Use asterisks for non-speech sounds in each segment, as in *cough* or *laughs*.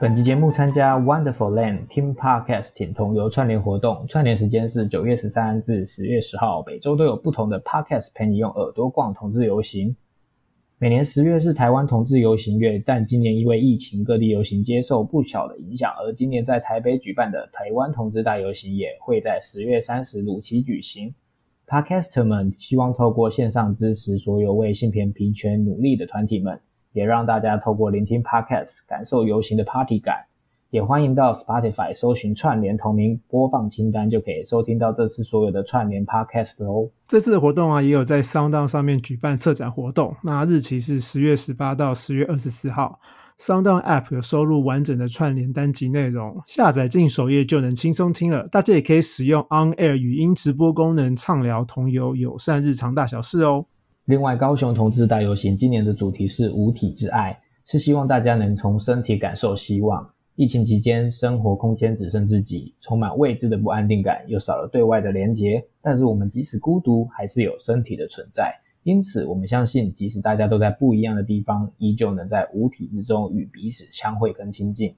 本集节目参加 Wonderful Land Team Podcast 挺同游串联活动，串联时间是九月十三至十月十号，每周都有不同的 Podcast 陪你用耳朵逛同志游行。每年十月是台湾同志游行月，但今年因为疫情，各地游行接受不小的影响，而今年在台北举办的台湾同志大游行也会在十月三十如期举行。Podcaster 们希望透过线上支持所有为性别平权努力的团体们。也让大家透过聆听 Podcast 感受游行的 Party 感，也欢迎到 Spotify 搜寻串联同名播放清单，就可以收听到这次所有的串联 Podcast 哦。这次的活动啊，也有在 SoundOn 上面举办策展活动，那日期是十月十八到十月二十四号。SoundOn App 有收录完整的串联单集内容，下载进首页就能轻松听了。大家也可以使用 On Air 语音直播功能，畅聊同游友善日常大小事哦。另外，高雄同志大游行今年的主题是无体之爱，是希望大家能从身体感受希望。疫情期间，生活空间只剩自己，充满未知的不安定感，又少了对外的连结。但是我们即使孤独，还是有身体的存在。因此，我们相信，即使大家都在不一样的地方，依旧能在无体之中与彼此相会跟亲近。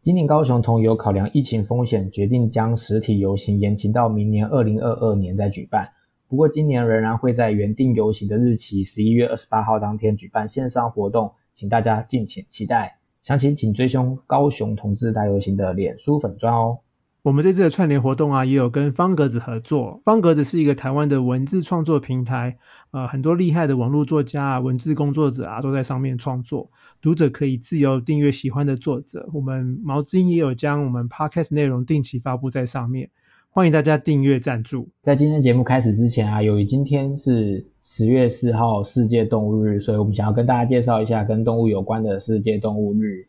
今年高雄同游考量疫情风险，决定将实体游行延期到明年二零二二年再举办。不过，今年仍然会在原定游行的日期十一月二十八号当天举办线上活动，请大家敬请期待。详情请追踪高雄同志大游行的脸书粉砖哦。我们这次的串联活动啊，也有跟方格子合作。方格子是一个台湾的文字创作平台，呃，很多厉害的网络作家啊、文字工作者啊，都在上面创作。读者可以自由订阅喜欢的作者。我们毛知音也有将我们 podcast 内容定期发布在上面。欢迎大家订阅赞助。在今天节目开始之前啊，由于今天是十月四号世界动物日，所以我们想要跟大家介绍一下跟动物有关的世界动物日。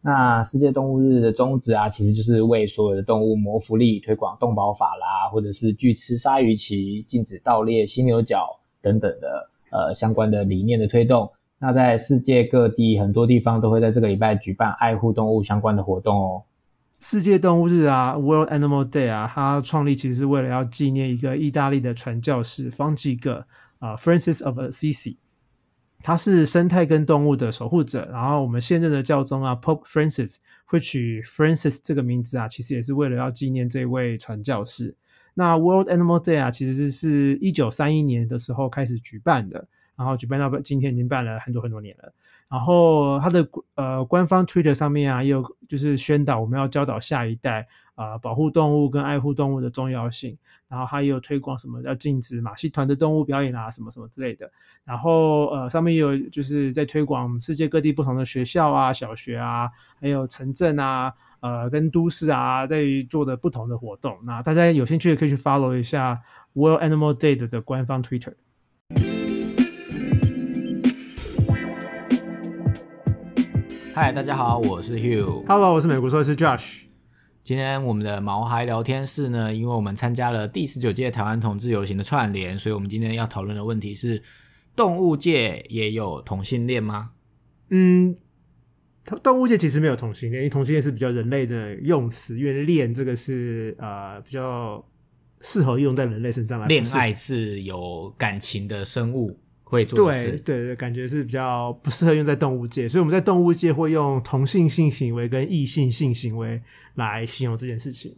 那世界动物日的宗旨啊，其实就是为所有的动物谋福利，推广动保法啦，或者是拒吃鲨鱼鳍、禁止盗猎犀牛角等等的呃相关的理念的推动。那在世界各地很多地方都会在这个礼拜举办爱护动物相关的活动哦。世界动物日啊，World Animal Day 啊，它创立其实是为了要纪念一个意大利的传教士方济各啊，Francis of Assisi。他是生态跟动物的守护者。然后我们现任的教宗啊，Pope Francis 会取 Francis 这个名字啊，其实也是为了要纪念这位传教士。那 World Animal Day 啊，其实是一九三一年的时候开始举办的，然后举办到今天已经办了很多很多年了。然后它的呃官方 Twitter 上面啊，也有就是宣导我们要教导下一代啊保护动物跟爱护动物的重要性。然后还有推广什么要禁止马戏团的动物表演啊，什么什么之类的。然后呃上面也有就是在推广世界各地不同的学校啊、小学啊，还有城镇啊、呃跟都市啊在做的不同的活动。那大家有兴趣的可以去 follow 一下 World Animal Day 的官方 Twitter。嗨，大家好，我是 Hugh。Hello，我是美国兽医师 Josh。今天我们的毛孩聊天室呢，因为我们参加了第十九届台湾同志游行的串联，所以我们今天要讨论的问题是：动物界也有同性恋吗？嗯，动物界其实没有同性恋，因为同性恋是比较人类的用词，因为恋这个是呃比较适合用在人类身上来。恋爱是有感情的生物。会做对对对，感觉是比较不适合用在动物界，所以我们在动物界会用同性性行为跟异性性行为来形容这件事情。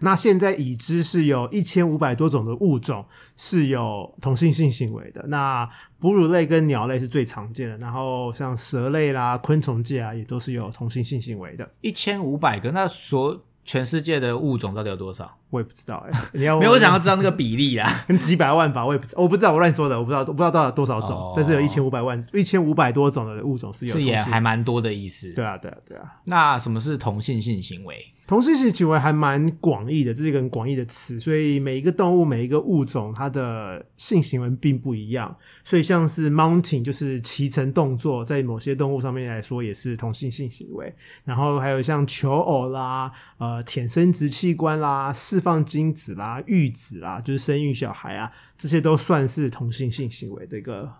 那现在已知是有一千五百多种的物种是有同性性行为的，那哺乳类跟鸟类是最常见的，然后像蛇类啦、昆虫界啊，也都是有同性性行为的。一千五百个，那所全世界的物种到底有多少？我也不知道哎，*laughs* 你要没有我想要知道那个比例啦，*laughs* 几百万吧，我也不知我不知道，我乱说的，我不知道，我不知道到底多少种，但是有一千五百万、一千五百多种的物种是有，是也还蛮多的意思。对啊，对啊，对啊。那什么是同性性行为？同性性行为还蛮广义的，这是一个很广义的词，所以每一个动物、每一个物种，它的性行为并不一样。所以像是 mounting，就是骑乘动作，在某些动物上面来说也是同性性行为。然后还有像求偶啦、呃舔生殖器官啦、释放精子啦、育子啦，就是生育小孩啊，这些都算是同性性行为的一个。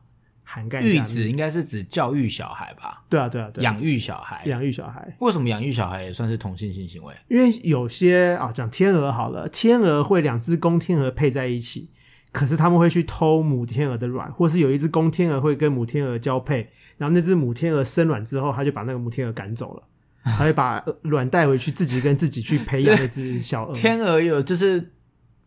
涵盖育子应该是指教育小孩吧？对啊，对啊，对，养育小孩，养育小孩。为什么养育小孩也算是同性性行为？因为有些啊，讲天鹅好了，天鹅会两只公天鹅配在一起，可是他们会去偷母天鹅的卵，或是有一只公天鹅会跟母天鹅交配，然后那只母天鹅生卵之后，他就把那个母天鹅赶走了。还会把卵带回去，自己跟自己去培养 *laughs* 那只小鹅。天鹅有就是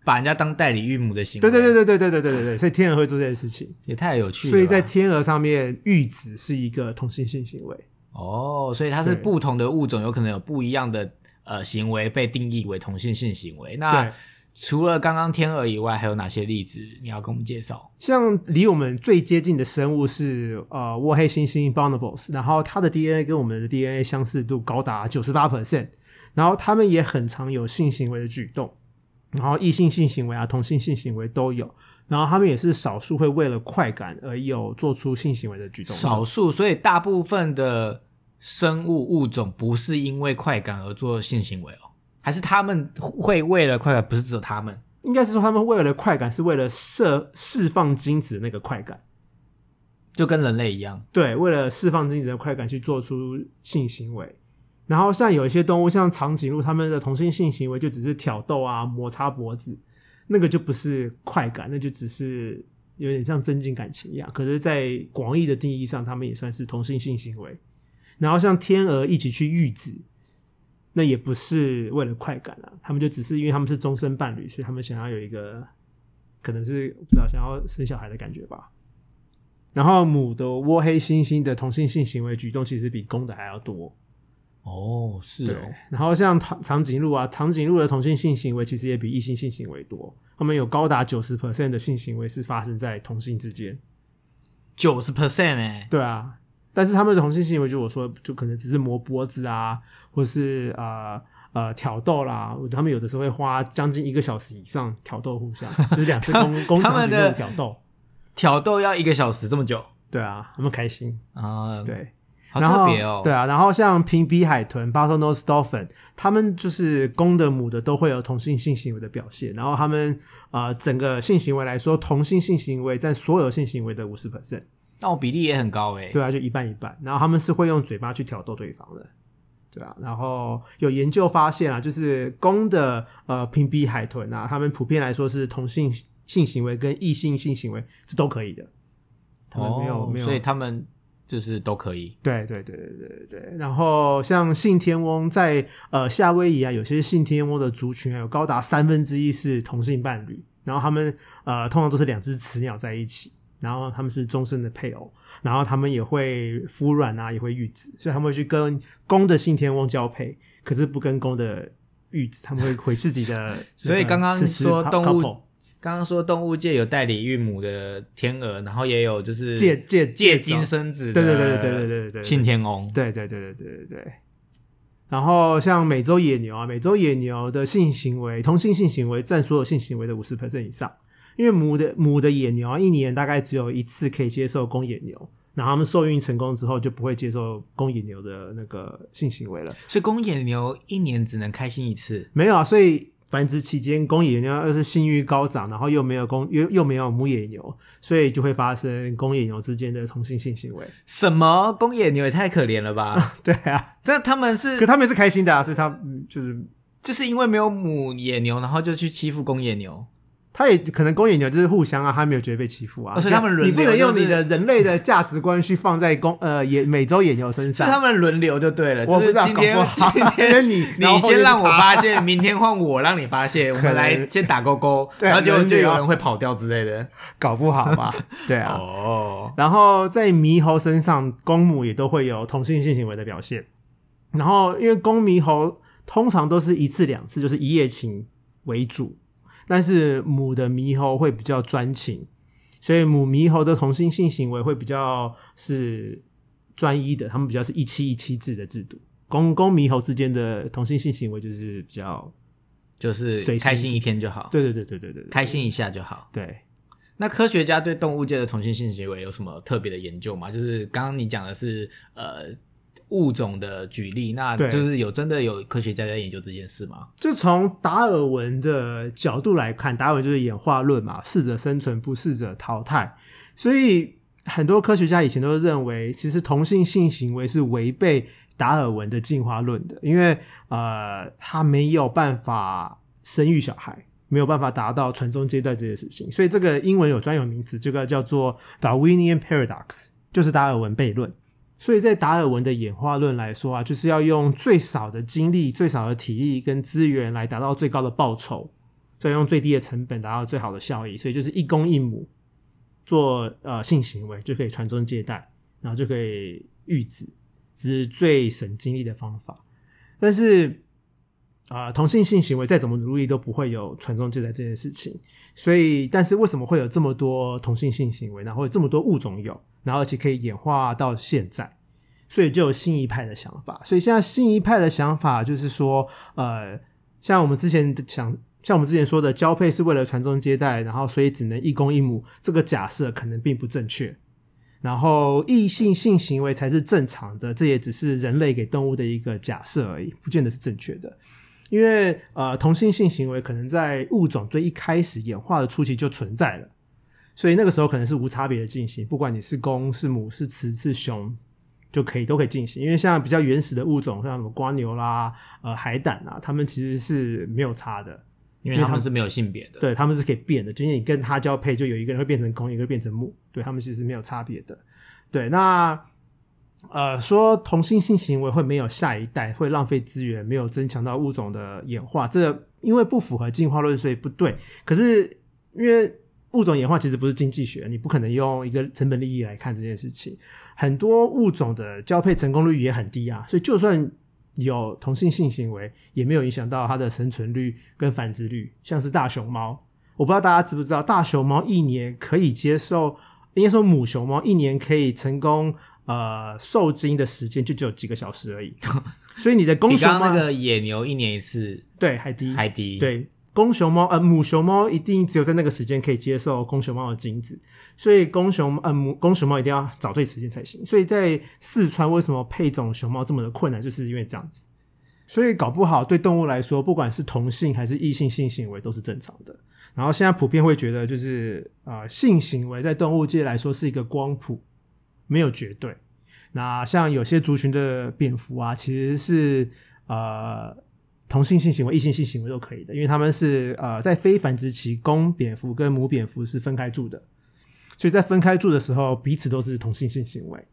把人家当代理孕母的行为，对对对对对对对对对对，所以天鹅会做这件事情。也太有趣了吧。所以在天鹅上面，育子是一个同性性行为。哦，所以它是对不同的物种有可能有不一样的呃行为被定义为同性性行为。那对，除了刚刚天鹅以外，还有哪些例子你要跟我们介绍？像离我们最接近的生物是呃沃黑猩猩 bonobos，然后它的 DNA 跟我们的 DNA 相似度高达九十八 percent，然后他们也很常有性行为的举动，然后异性性行为啊、同性性行为都有，然后他们也是少数会为了快感而有做出性行为的举动。少数，所以大部分的生物物种不是因为快感而做性行为哦，还是他们会为了快感，不是只有他们应该是说他们为了快感是为了释释放精子的那个快感。就跟人类一样。对，为了释放精子的快感去做出性行为。然后像有一些动物，像长颈鹿，它们的同性性行为就只是挑逗啊、摩擦脖子，那个就不是快感，那就只是有点像增进感情一样。可是，在广义的定义上，它们也算是同性性行为。然后像天鹅一起去育子，那也不是为了快感啊，他们就只是因为他们是终身伴侣，所以他们想要有一个可能是不知道想要生小孩的感觉吧。然后母的窝黑猩猩的同性性行为举动其实比公的还要多，哦，是哦，。然后像长长颈鹿啊，长颈鹿的同性性行为其实也比异性性行为多，他们有高达九十 percent 的性行为是发生在同性之间。九十 percent 哎，对啊，但是他们的同性性行为，就我说，就可能只是磨脖子啊，或是呃呃挑逗啦，他们有的时候会花将近一个小时以上挑逗互相，*laughs* 就是两只公公长颈鹿挑逗。挑逗要一个小时这么久对啊，他们开心。啊？，对，好然后特别哦。对啊，然后像平鼻海豚 （Bottlenose Dolphin），它们就是公的母的都会有同性性行为的表现。然后他们呃整个性行为来说，同性性行为占所有性行为的五十 percent，那我比例也很高哎。对啊，就一半一半。然后他们是会用嘴巴去挑逗对方的，对啊。然后有研究发现啊，就是公的呃平鼻海豚啊，他们普遍来说是同性性行为跟异性性行为是都可以的，他们没有、没有，哦所以他们就是都可以。对对对对对对对，然后像信天翁在呃夏威夷啊，有些信天翁的族群还有高达三分之一是同性伴侣，然后他们呃通常都是两只雌鸟在一起，然后他们是终身的配偶，然后他们也会孵卵啊，也会育子，所以他们会去跟公的信天翁交配，可是不跟公的育子，他们会回自己的所以刚刚说动物，刚刚说动物界有代理孕母的天鹅，然后也有就是借借借借精生子的，对对对对对对对对对信天翁。对对对对对对对。然后像美洲野牛啊，美洲野牛的性行为，同性性行为占所有性行为的五十 percent 以上。因为母的母的野牛啊，一年大概只有一次可以接受公野牛，然后他们受孕成功之后就不会接受公野牛的那个性行为了。所以公野牛一年只能开心一次。没有啊，所以繁殖期间公野牛要是性欲高涨，然后又没有公又又没有母野牛，所以就会发生公野牛之间的同性性行为。什么公野牛也太可怜了吧？*laughs* 对啊，但他们是可他们也是开心的啊，所以他嗯就是就是因为没有母野牛，然后就去欺负公野牛。他也可能公野牛就是互相啊，他没有觉得被欺负啊，哦所以他们轮流你不能用你的人类的价值观去放在公呃野美洲野牛身上。是他们轮流就对了，我不知道就是今天 *laughs* 今天 *laughs* 你你先让我发现，明天换我让你发现，我们来先打勾勾，然后就就有人会跑掉之类的。搞不好吧？*laughs* 对啊。哦，然后在猕猴身上，公母也都会有同性性行为的表现。然后因为公猕猴通常都是一次两次，就是一夜情为主，但是母的猕猴会比较专情，所以母猕猴的同性性行为会比较是专一的，他们比较是一妻一妻制的制度。公公猕猴之间的同性性行为就是比较，就是开心一天就好，对对对对对对对，开心一下就好。对。那科学家对动物界的同性性行为有什么特别的研究吗？就是刚刚你讲的是呃物种的举例，那对就是有真的有科学家在研究这件事吗？就从达尔文的角度来看，达尔文就是演化论嘛，适者生存，不适者淘汰。所以很多科学家以前都认为，其实同性性行为是违背达尔文的进化论的，因为呃，他没有办法生育小孩，没有办法达到传宗接代这件事情。所以这个英文有专有名词，这个叫做 Darwinian paradox，就是达尔文悖论。所以在达尔文的演化论来说啊，就是要用最少的精力、最少的体力跟资源来达到最高的报酬，再用最低的成本达到最好的效益。所以就是一公一母做呃性行为就可以传宗接代，然后就可以育子，这是最省精力的方法。但是啊、同性性行为再怎么努力都不会有传宗接代这件事情。所以，但是为什么会有这么多同性性行为，然后有这么多物种有，然后而且可以演化到现在？所以就有新一派的想法。所以现在新一派的想法就是说，呃，像我们之前想，像我们之前说的，交配是为了传宗接代，然后所以只能一公一母，这个假设可能并不正确。然后异性性行为才是正常的，这也只是人类给动物的一个假设而已，不见得是正确的。因为呃，同性性行为可能在物种最一开始演化的初期就存在了，所以那个时候可能是无差别的进行，不管你是公是母是雌是雄，就可以都可以进行。因为像比较原始的物种，像什么瓜牛啦、呃海胆啊，它们其实是没有差的，因为它们是没有性别的。对，它们是可以变的，就是你跟它交配，就有一个人会变成公，一个会变成母，对它们其实是没有差别的。对，那呃说同性性行为会没有下一代，会浪费资源，没有增强到物种的演化，这因为不符合进化论，所以不对。可是因为物种演化其实不是经济学，你不可能用一个成本利益来看这件事情。很多物种的交配成功率也很低啊，所以就算有同性性行为，也没有影响到它的生存率跟繁殖率。像是大熊猫，我不知道大家知不知道，大熊猫一年可以接受，应该说母熊猫一年可以成功呃受精的时间就只有几个小时而已，*laughs* 所以你的公熊猫比刚刚那个野牛一年一次对还低还低。，对，公熊猫呃母熊猫一定只有在那个时间可以接受公熊猫的精子，所以公熊呃母公熊猫一定要找对时间才行。所以在四川为什么配种熊猫这么的困难，就是因为这样子。所以搞不好对动物来说，不管是同性还是异性性行为都是正常的。然后现在普遍会觉得，就是呃性行为在动物界来说是一个光谱，没有绝对。那像有些族群的蝙蝠啊，其实是呃同性性行为、异性性行为都可以的，因为他们是呃在非繁殖期，公蝙蝠跟母蝙蝠是分开住的，所以在分开住的时候，彼此都是同性性行为。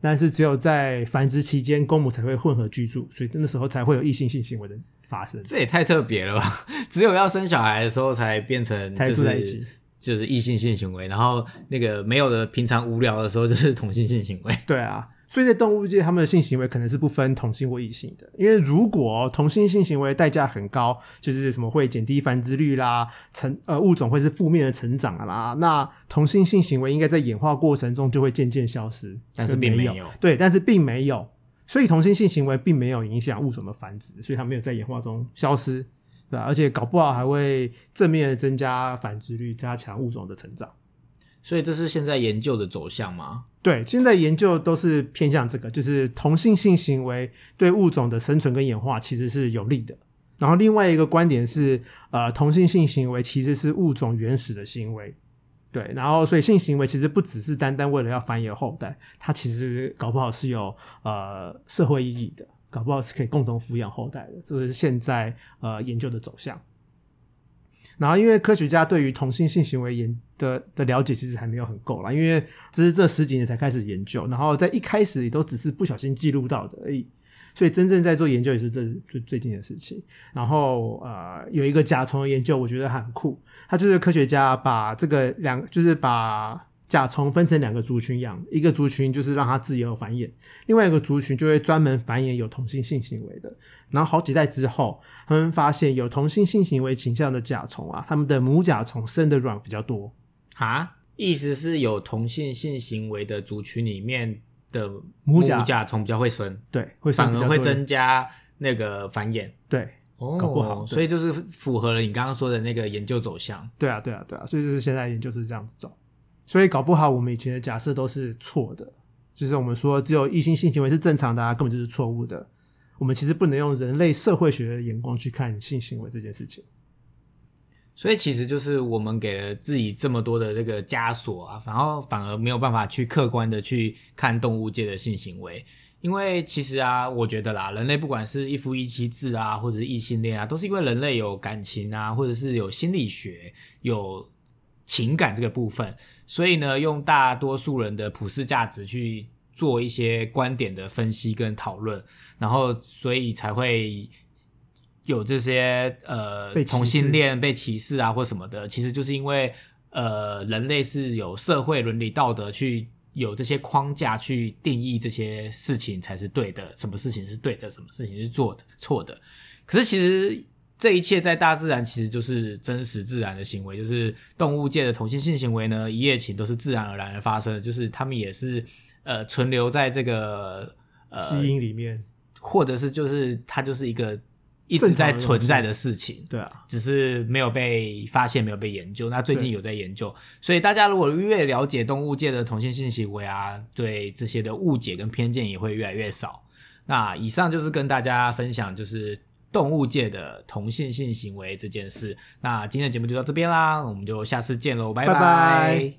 但是只有在繁殖期间，公母才会混合居住，所以那时候才会有异性性行为的发生。这也太特别了吧！*laughs* 只有要生小孩的时候才变成才就是住在一起就是异性性行为，然后那个没有的平常无聊的时候就是 *laughs* 同性性行为。对啊，所以在动物界，他们的性行为可能是不分同性或异性的，因为如果同性性行为代价很高，就是什么会减低繁殖率啦，成呃物种会是负面的成长啦，那同性性行为应该在演化过程中就会渐渐消失，但是并没有。对，但是并没有，所以同性性行为并没有影响物种的繁殖，所以它没有在演化中消失，对吧、而且搞不好还会正面地增加繁殖率，加强物种的成长。所以这是现在研究的走向吗？对，现在研究都是偏向这个，就是同性性行为对物种的生存跟演化其实是有利的。然后另外一个观点是，呃，同性性行为其实是物种原始的行为。对，然后所以性行为其实不只是单单为了要繁衍后代，它其实搞不好是有呃社会意义的，搞不好是可以共同抚养后代的，这是现在呃研究的走向。然后，因为科学家对于同性性行为研的的了解其实还没有很够啦，因为这是这十几年才开始研究，然后在一开始也都只是不小心记录到的而已，所以真正在做研究也是这最最近的事情。然后呃，有一个甲虫的研究，我觉得很酷，他就是科学家把这个两就是把甲虫分成两个族群养，一个族群就是让它自由繁衍，另外一个族群就会专门繁衍有同性性行为的。然后好几代之后，他们发现有同性性行为倾向的甲虫啊，他们的母甲虫生的卵比较多。啊，意思是有同性性行为的族群里面的母甲甲虫比较会生，对，会生反而会增加那个繁衍。对哦，搞不好所以就是符合了你刚刚说的那个研究走向。对啊，对啊，对啊，所以就是现在研究是这样子走，所以搞不好我们以前的假设都是错的，就是我们说只有异性性行为是正常的、啊，根本就是错误的。我们其实不能用人类社会学的眼光去看性行为这件事情。所以其实就是我们给了自己这么多的这个枷锁啊，然后反而没有办法去客观的去看动物界的性行为。因为其实啊，我觉得啦，人类不管是一夫一妻制啊，或者是异性恋啊，都是因为人类有感情啊，或者是有心理学、有情感这个部分，所以呢，用大多数人的普世价值去做一些观点的分析跟讨论，然后所以才会有这些呃被同性恋被歧视啊或什么的，其实就是因为呃人类是有社会伦理道德去有这些框架去定义这些事情才是对的，什么事情是对的，什么事情是做的错的。可是其实这一切在大自然其实就是真实自然的行为，就是动物界的同性性行为呢，一夜情都是自然而然而发生的，就是他们也是呃存留在这个呃基因里面，或者是就是它就是一个一直在存在的事情，对啊，只是没有被发现，没有被研究。那最近有在研究，所以大家如果越了解动物界的同性性行为啊，对这些的误解跟偏见也会越来越少。那以上就是跟大家分享，就是动物界的同性性行为这件事。那今天的节目就到这边啦，我们就下次见喽，拜拜拜